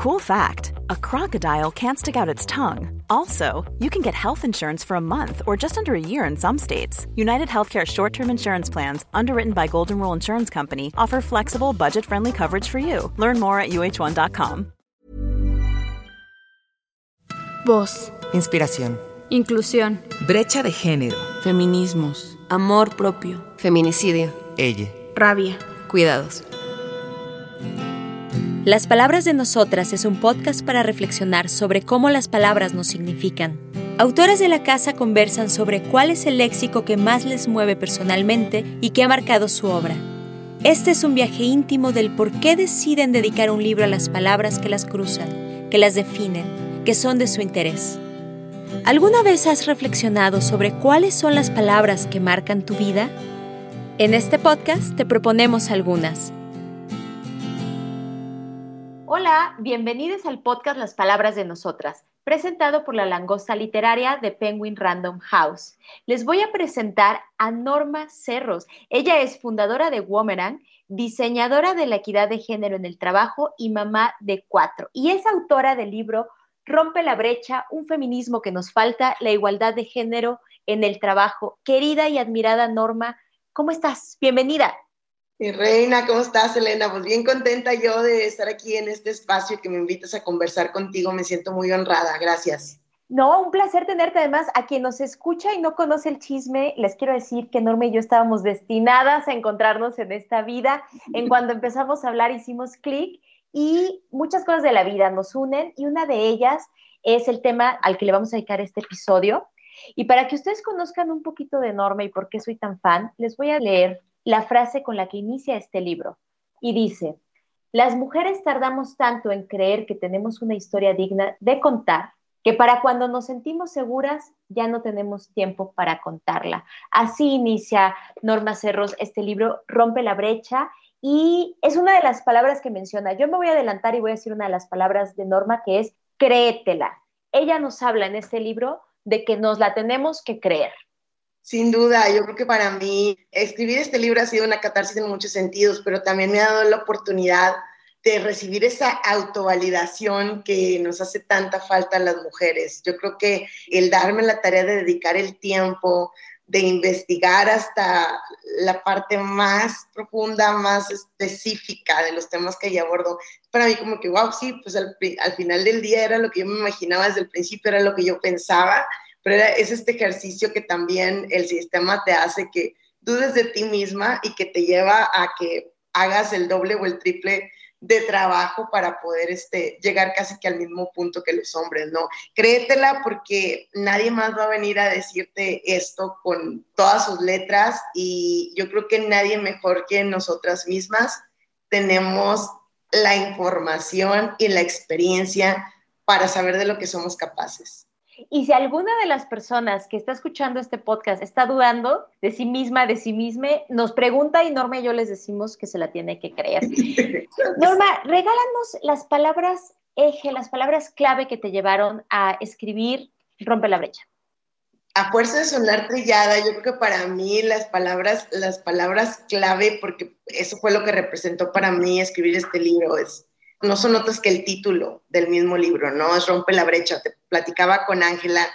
Cool fact a crocodile can't stick out its tongue. Also, you can get health insurance for a month or just under a year in some states. United Healthcare short term insurance plans, underwritten by Golden Rule Insurance Company, offer flexible, budget friendly coverage for you. Learn more at uh1.com. Voz. Inspiración. Inclusión. Brecha de género. Feminismos. Amor propio. Feminicidio. Ella. Rabia. Cuidados. Las Palabras de Nosotras es un podcast para reflexionar sobre cómo las palabras nos significan. Autoras de la casa conversan sobre cuál es el léxico que más les mueve personalmente y que ha marcado su obra. Este es un viaje íntimo del por qué deciden dedicar un libro a las palabras que las cruzan, que las definen, que son de su interés. ¿Alguna vez has reflexionado sobre cuáles son las palabras que marcan tu vida? En este podcast te proponemos algunas. Hola, bienvenidos al podcast Las Palabras de Nosotras, presentado por la langosta literaria de Penguin Random House. Les voy a presentar a Norma Cerros. Ella es fundadora de Womerang, diseñadora de la equidad de género en el trabajo y mamá de cuatro. Y es autora del libro Rompe la brecha, un feminismo que nos falta, la igualdad de género en el trabajo. Querida y admirada Norma, ¿cómo estás? Bienvenida. Mi reina, ¿cómo estás, Elena? Pues bien contenta yo de estar aquí en este espacio y que me invitas a conversar contigo. Me siento muy honrada. Gracias. No, un placer tenerte. Además, a quien nos escucha y no conoce el chisme, les quiero decir que Norma y yo estábamos destinadas a encontrarnos en esta vida. En cuando empezamos a hablar hicimos clic y muchas cosas de la vida nos unen y una de ellas es el tema al que le vamos a dedicar este episodio. Y para que ustedes conozcan un poquito de Norma y por qué soy tan fan, les voy a leer la frase con la que inicia este libro. Y dice, las mujeres tardamos tanto en creer que tenemos una historia digna de contar que para cuando nos sentimos seguras ya no tenemos tiempo para contarla. Así inicia Norma Cerros este libro, Rompe la brecha, y es una de las palabras que menciona. Yo me voy a adelantar y voy a decir una de las palabras de Norma que es créetela. Ella nos habla en este libro de que nos la tenemos que creer. Sin duda, yo creo que para mí escribir este libro ha sido una catarsis en muchos sentidos, pero también me ha dado la oportunidad de recibir esa autovalidación que nos hace tanta falta a las mujeres. Yo creo que el darme la tarea de dedicar el tiempo, de investigar hasta la parte más profunda, más específica de los temas que ella abordo, para mí como que, wow, sí, pues al, al final del día era lo que yo me imaginaba desde el principio, era lo que yo pensaba pero es este ejercicio que también el sistema te hace que dudes de ti misma y que te lleva a que hagas el doble o el triple de trabajo para poder este, llegar casi que al mismo punto que los hombres, ¿no? Créetela porque nadie más va a venir a decirte esto con todas sus letras y yo creo que nadie mejor que nosotras mismas tenemos la información y la experiencia para saber de lo que somos capaces. Y si alguna de las personas que está escuchando este podcast está dudando de sí misma, de sí misma, nos pregunta y Norma y yo les decimos que se la tiene que creer. Norma, regálanos las palabras eje, las palabras clave que te llevaron a escribir Rompe la brecha. A fuerza de sonar trillada, yo creo que para mí las palabras, las palabras clave, porque eso fue lo que representó para mí escribir este libro, es no son otras que el título del mismo libro, ¿no? Es Rompe la brecha. Te platicaba con Ángela,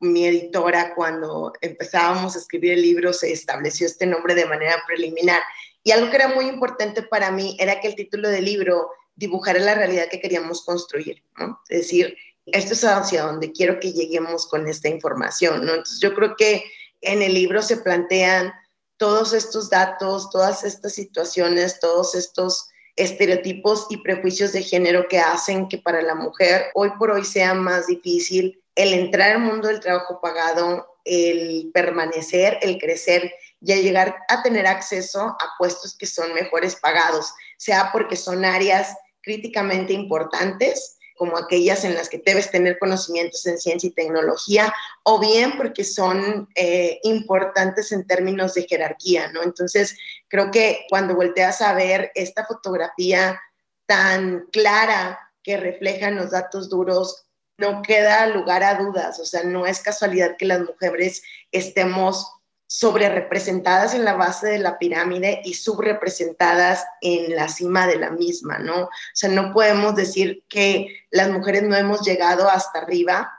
mi editora, cuando empezábamos a escribir el libro, se estableció este nombre de manera preliminar. Y algo que era muy importante para mí era que el título del libro dibujara la realidad que queríamos construir, ¿no? Es decir, esto es hacia donde quiero que lleguemos con esta información, ¿no? Entonces yo creo que en el libro se plantean todos estos datos, todas estas situaciones, todos estos estereotipos y prejuicios de género que hacen que para la mujer hoy por hoy sea más difícil el entrar al mundo del trabajo pagado, el permanecer, el crecer y llegar a tener acceso a puestos que son mejores pagados, sea porque son áreas críticamente importantes como aquellas en las que debes tener conocimientos en ciencia y tecnología, o bien porque son eh, importantes en términos de jerarquía, ¿no? Entonces, creo que cuando volteas a ver esta fotografía tan clara que refleja los datos duros, no queda lugar a dudas, o sea, no es casualidad que las mujeres estemos sobre representadas en la base de la pirámide y subrepresentadas en la cima de la misma, ¿no? O sea, no podemos decir que las mujeres no hemos llegado hasta arriba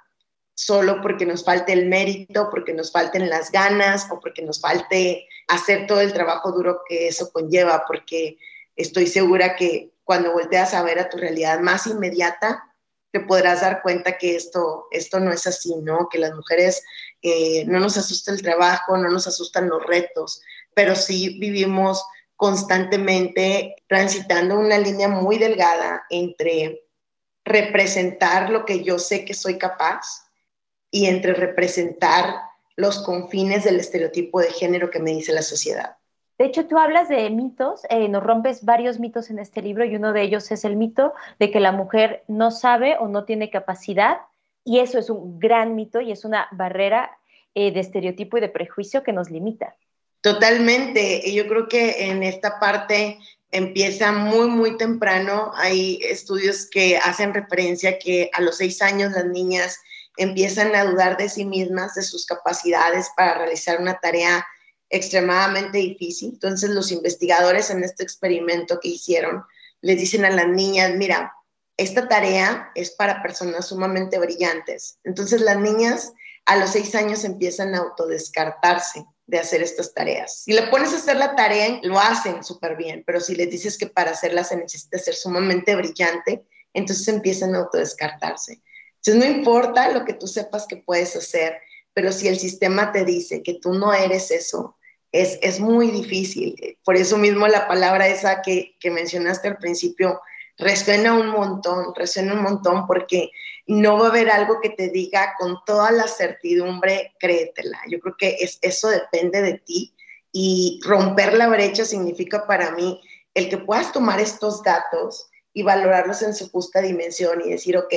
solo porque nos falte el mérito, porque nos falten las ganas o porque nos falte hacer todo el trabajo duro que eso conlleva, porque estoy segura que cuando volteas a ver a tu realidad más inmediata, te podrás dar cuenta que esto, esto no es así, ¿no? Que las mujeres eh, no nos asusta el trabajo, no nos asustan los retos, pero sí vivimos constantemente transitando una línea muy delgada entre representar lo que yo sé que soy capaz y entre representar los confines del estereotipo de género que me dice la sociedad. De hecho, tú hablas de mitos, eh, nos rompes varios mitos en este libro y uno de ellos es el mito de que la mujer no sabe o no tiene capacidad y eso es un gran mito y es una barrera eh, de estereotipo y de prejuicio que nos limita. Totalmente. Yo creo que en esta parte empieza muy, muy temprano. Hay estudios que hacen referencia que a los seis años las niñas empiezan a dudar de sí mismas, de sus capacidades para realizar una tarea extremadamente difícil. Entonces los investigadores en este experimento que hicieron les dicen a las niñas, mira, esta tarea es para personas sumamente brillantes. Entonces las niñas a los seis años empiezan a autodescartarse de hacer estas tareas. Si le pones a hacer la tarea, lo hacen súper bien, pero si les dices que para hacerla se necesita ser sumamente brillante, entonces empiezan a autodescartarse. Entonces no importa lo que tú sepas que puedes hacer, pero si el sistema te dice que tú no eres eso, es, muy difícil. Por eso mismo la palabra esa que, que mencionaste al principio resuena un montón, resuena un montón porque no va a haber algo que te diga con toda la certidumbre, créetela. Yo creo que es, eso depende de ti y romper la brecha significa para mí el que puedas tomar estos datos y valorarlos en su justa dimensión y decir, ok,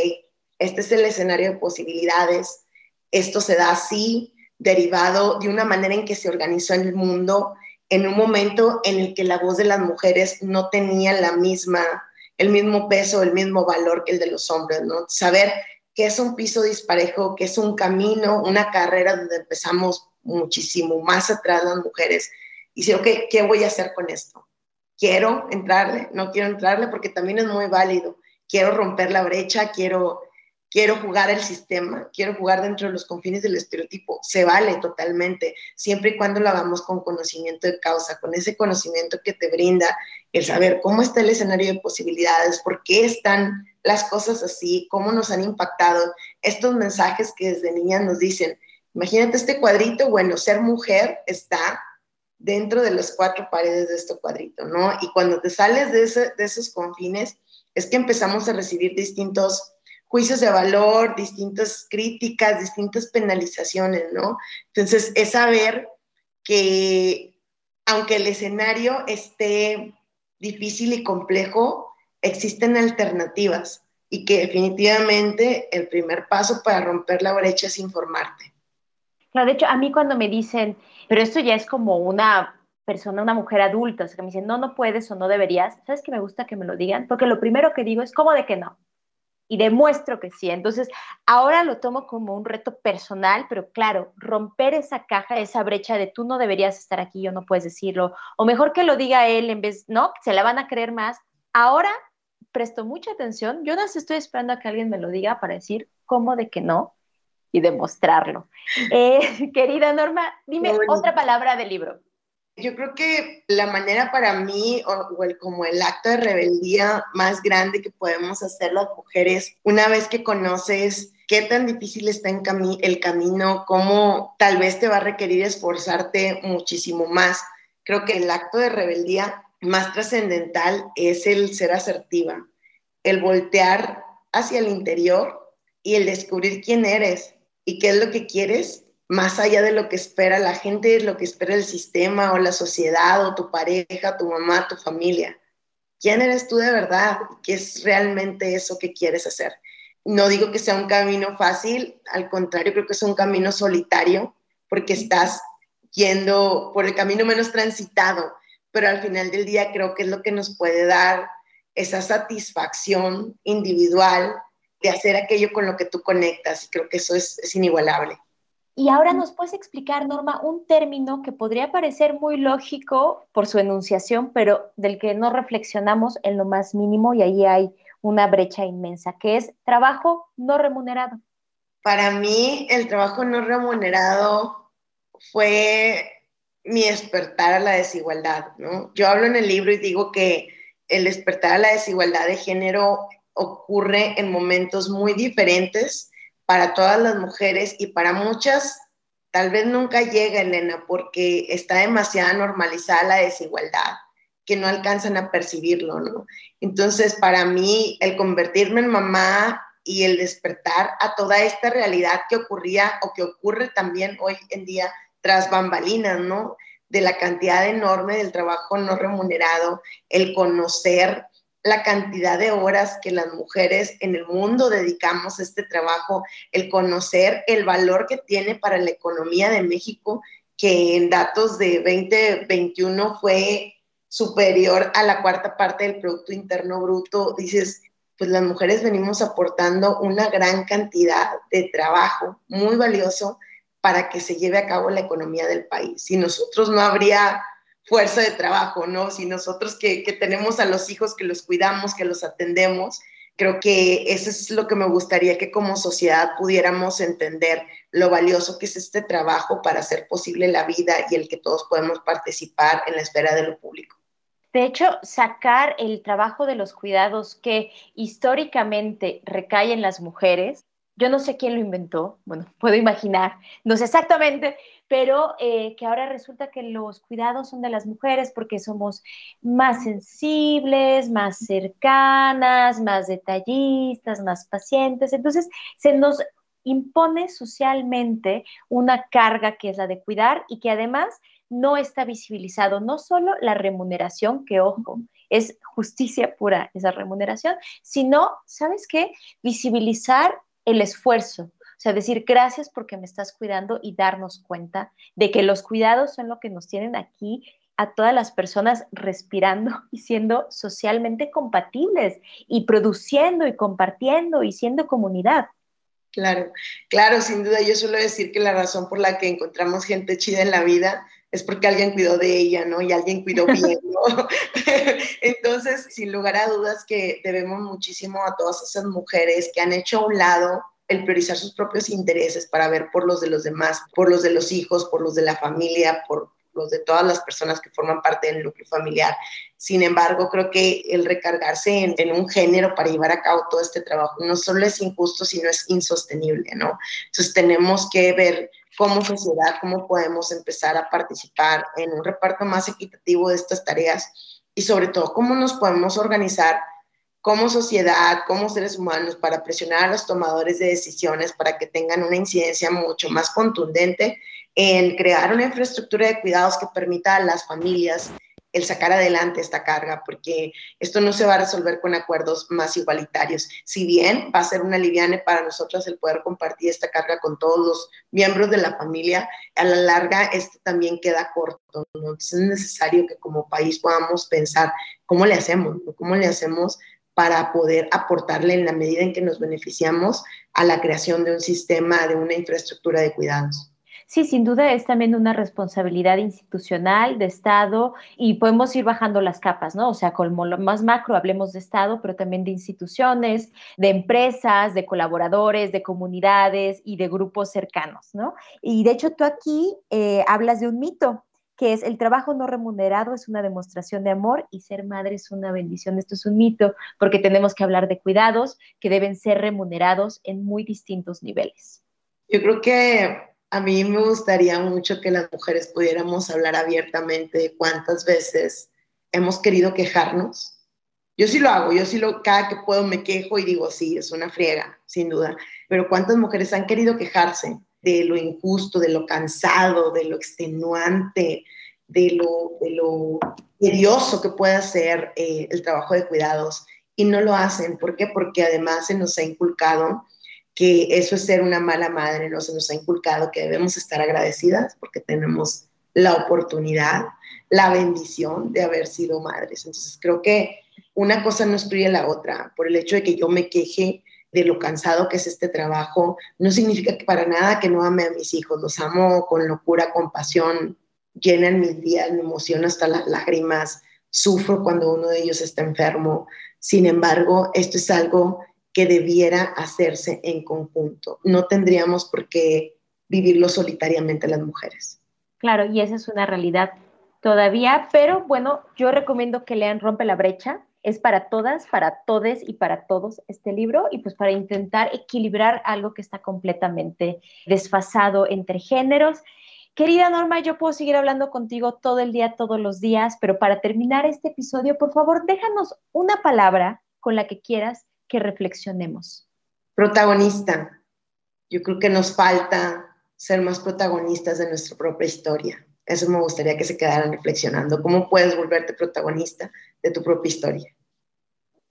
este es el escenario de posibilidades, esto se da así, derivado de una manera en que se organizó en el mundo en un momento en el que la voz de las mujeres no tenía la misma, el mismo peso, el mismo valor que el de los hombres, ¿no? Saber que es un piso disparejo, que es un camino, una carrera donde empezamos muchísimo más atrás las mujeres y decir, ok, ¿qué voy a hacer con esto? ¿Quiero entrarle? No quiero entrarle porque también es muy válido. Quiero romper la brecha, quiero quiero jugar el sistema, quiero jugar dentro de los confines del estereotipo, se vale totalmente, siempre y cuando lo hagamos con conocimiento de causa, con ese conocimiento que te brinda el saber cómo está el escenario de posibilidades, por qué están las cosas así, cómo nos han impactado estos mensajes que desde niñas nos dicen, imagínate este cuadrito, bueno, ser mujer está dentro de las cuatro paredes de este cuadrito, ¿no? Y cuando te sales de, de esos confines, es que empezamos a recibir distintos juicios de valor, distintas críticas, distintas penalizaciones, ¿no? Entonces, es saber que aunque el escenario esté difícil y complejo, existen alternativas y que definitivamente el primer paso para romper la brecha es informarte. Claro, de hecho, a mí cuando me dicen, pero esto ya es como una persona, una mujer adulta, o sea, que me dicen, no, no puedes o no deberías, ¿sabes que me gusta que me lo digan? Porque lo primero que digo es, ¿cómo de que no? Y demuestro que sí. Entonces, ahora lo tomo como un reto personal, pero claro, romper esa caja, esa brecha de tú no deberías estar aquí, yo no puedes decirlo, o mejor que lo diga él en vez, no, se la van a creer más. Ahora presto mucha atención, yo no estoy esperando a que alguien me lo diga para decir cómo de que no y demostrarlo. Eh, querida Norma, dime otra palabra del libro. Yo creo que la manera para mí, o, el, como el acto de rebeldía más grande que podemos hacer las mujeres, una vez que conoces qué tan difícil está el camino, cómo tal vez te va a requerir esforzarte muchísimo más. Creo que el acto de rebeldía más trascendental es el ser asertiva, el voltear hacia el interior y el descubrir quién eres y qué es lo que quieres más allá de lo que espera la gente, lo que espera el sistema o la sociedad o tu pareja, tu mamá, tu familia. ¿Quién eres tú de verdad? ¿Qué es realmente eso que quieres hacer? No digo que sea un camino fácil, al contrario, creo que es un camino solitario porque estás yendo por el camino menos transitado, pero al final del día creo que es lo que nos puede dar esa satisfacción individual de hacer aquello con lo que tú conectas y creo que eso es, es inigualable. Y ahora nos puedes explicar, Norma, un término que podría parecer muy lógico por su enunciación, pero del que no reflexionamos en lo más mínimo y ahí hay una brecha inmensa, que es trabajo no remunerado. Para mí, el trabajo no remunerado fue mi despertar a la desigualdad, ¿no? Yo hablo en el libro y digo que el despertar a la desigualdad de género ocurre en momentos muy diferentes para todas las mujeres y para muchas tal vez nunca llega, Elena, porque está demasiado normalizada la desigualdad que no alcanzan a percibirlo, ¿no? Entonces, para mí, el convertirme en mamá y el despertar a toda esta realidad que ocurría o que ocurre también hoy en día tras bambalinas, ¿no? De la cantidad enorme del trabajo no remunerado, el conocer la cantidad de horas que las mujeres en el mundo dedicamos a este trabajo, el conocer el valor que tiene para la economía de México, que en datos de 2021 fue superior a la cuarta parte del Producto Interno Bruto, dices, pues las mujeres venimos aportando una gran cantidad de trabajo muy valioso para que se lleve a cabo la economía del país. Si nosotros no habría fuerza de trabajo, ¿no? Si nosotros que, tenemos a los hijos, que los cuidamos, que los atendemos, creo que eso es lo que me gustaría que como sociedad pudiéramos entender lo valioso que es este trabajo para hacer posible la vida y el que todos podemos participar en la esfera de lo público. De hecho, sacar el trabajo de los cuidados que históricamente recae en las mujeres, yo no sé quién lo inventó, bueno, puedo imaginar, no sé exactamente, pero eh, que ahora resulta que los cuidados son de las mujeres porque somos más sensibles, más cercanas, más detallistas, más pacientes. Entonces, se nos impone socialmente una carga que es la de cuidar y que además no está visibilizado, no solo la remuneración, que ojo, es justicia pura esa remuneración, sino, ¿sabes qué? Visibilizar el esfuerzo, o sea, decir gracias porque me estás cuidando y darnos cuenta de que los cuidados son lo que nos tienen aquí a todas las personas respirando y siendo socialmente compatibles y produciendo y compartiendo y siendo comunidad. Claro, claro, sin duda yo suelo decir que la razón por la que encontramos gente chida en la vida es porque alguien cuidó de ella, ¿no? Y alguien cuidó bien, ¿no? Entonces, sin lugar a dudas que debemos muchísimo a todas esas mujeres que han hecho a un lado el priorizar sus propios intereses para ver por los de los demás, por los de los hijos, por los de la familia, por los de todas las personas que forman parte del núcleo familiar. Sin embargo, creo que el recargarse en, un género para llevar a cabo todo este trabajo no solo es injusto, sino es insostenible, ¿no? Entonces tenemos que ver como sociedad cómo podemos empezar a participar en un reparto más equitativo de estas tareas y sobre todo cómo nos podemos organizar como sociedad, como seres humanos, para presionar a los tomadores de decisiones para que tengan una incidencia mucho más contundente en crear una infraestructura de cuidados que permita a las familias el sacar adelante esta carga, porque esto no se va a resolver con acuerdos más igualitarios. Si bien va a ser una liviane para nosotros el poder compartir esta carga con todos los miembros de la familia, a la larga esto también queda corto. ¿no? es necesario que como país podamos pensar cómo le hacemos, cómo le hacemos para poder aportarle en la medida en que nos beneficiamos a la creación de un sistema, de una infraestructura de cuidados. Sí, sin duda es también una responsabilidad institucional de Estado y podemos ir bajando las capas, ¿no? O sea, como lo más macro hablemos de Estado, pero también de instituciones, de empresas, de colaboradores, de comunidades y de grupos cercanos, ¿no? Y de hecho tú aquí eh, hablas de un mito, que es el trabajo no remunerado es una demostración de amor y ser madre es una bendición. Esto es un mito porque tenemos que hablar de cuidados que deben ser remunerados en muy distintos niveles. Yo creo que a mí me gustaría mucho que las mujeres pudiéramos hablar abiertamente de cuántas veces hemos querido quejarnos. Yo sí lo hago, yo sí lo, cada que puedo me quejo y digo, sí, es una friega, sin duda. Pero cuántas mujeres han querido quejarse de lo injusto, de lo cansado, de lo extenuante, de lo, de lo tedioso que puede ser eh, el trabajo de cuidados y no lo hacen. ¿Por qué? Porque además se nos ha inculcado que eso es ser una mala madre, no se nos ha inculcado que debemos estar agradecidas porque tenemos la oportunidad, la bendición de haber sido madres. Entonces creo que una cosa no excluye la otra. Por el hecho de que yo me queje de lo cansado que es este trabajo, no significa que para nada que no ame a mis hijos, los amo con locura, con pasión, llenan mis días, me emociona hasta las lágrimas, sufro cuando uno de ellos está enfermo. Sin embargo, esto es algo que debiera hacerse en conjunto. No tendríamos por qué vivirlo solitariamente las mujeres. Claro, y esa es una realidad todavía, pero bueno, yo recomiendo que lean Rompe la brecha. Es para todas, para todes y para todos este libro y pues para intentar equilibrar algo que está completamente desfasado entre géneros. Querida Norma, yo puedo seguir hablando contigo todo el día, todos los días, pero para terminar este episodio, por favor, déjanos una palabra con la que quieras que reflexionemos. Protagonista. Yo creo que nos falta ser más protagonistas de nuestra propia historia. Eso me gustaría que se quedaran reflexionando. ¿Cómo puedes volverte protagonista de tu propia historia?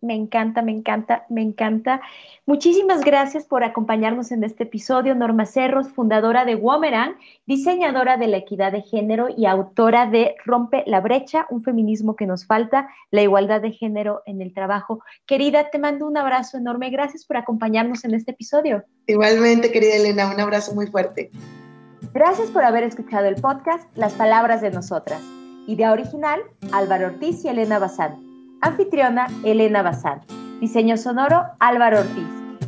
Me encanta, me encanta, me encanta. Muchísimas gracias por acompañarnos en este episodio. Norma Cerros, fundadora de Womeran, diseñadora de la equidad de género y autora de Rompe la brecha, un feminismo que nos falta, la igualdad de género en el trabajo. Querida, te mando un abrazo enorme. Gracias por acompañarnos en este episodio. Igualmente, querida Elena, un abrazo muy fuerte. Gracias por haber escuchado el podcast Las Palabras de Nosotras. Idea original, Álvaro Ortiz y Elena Bazán. Anfitriona, Elena Bazán. Diseño sonoro, Álvaro Ortiz.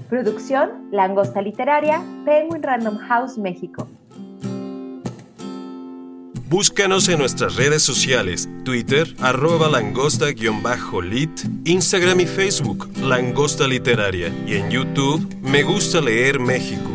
Producción, Langosta Literaria, Penguin Random House, México. Búscanos en nuestras redes sociales, Twitter, arroba langosta-lit, Instagram y Facebook, Langosta Literaria, y en YouTube, Me Gusta Leer México.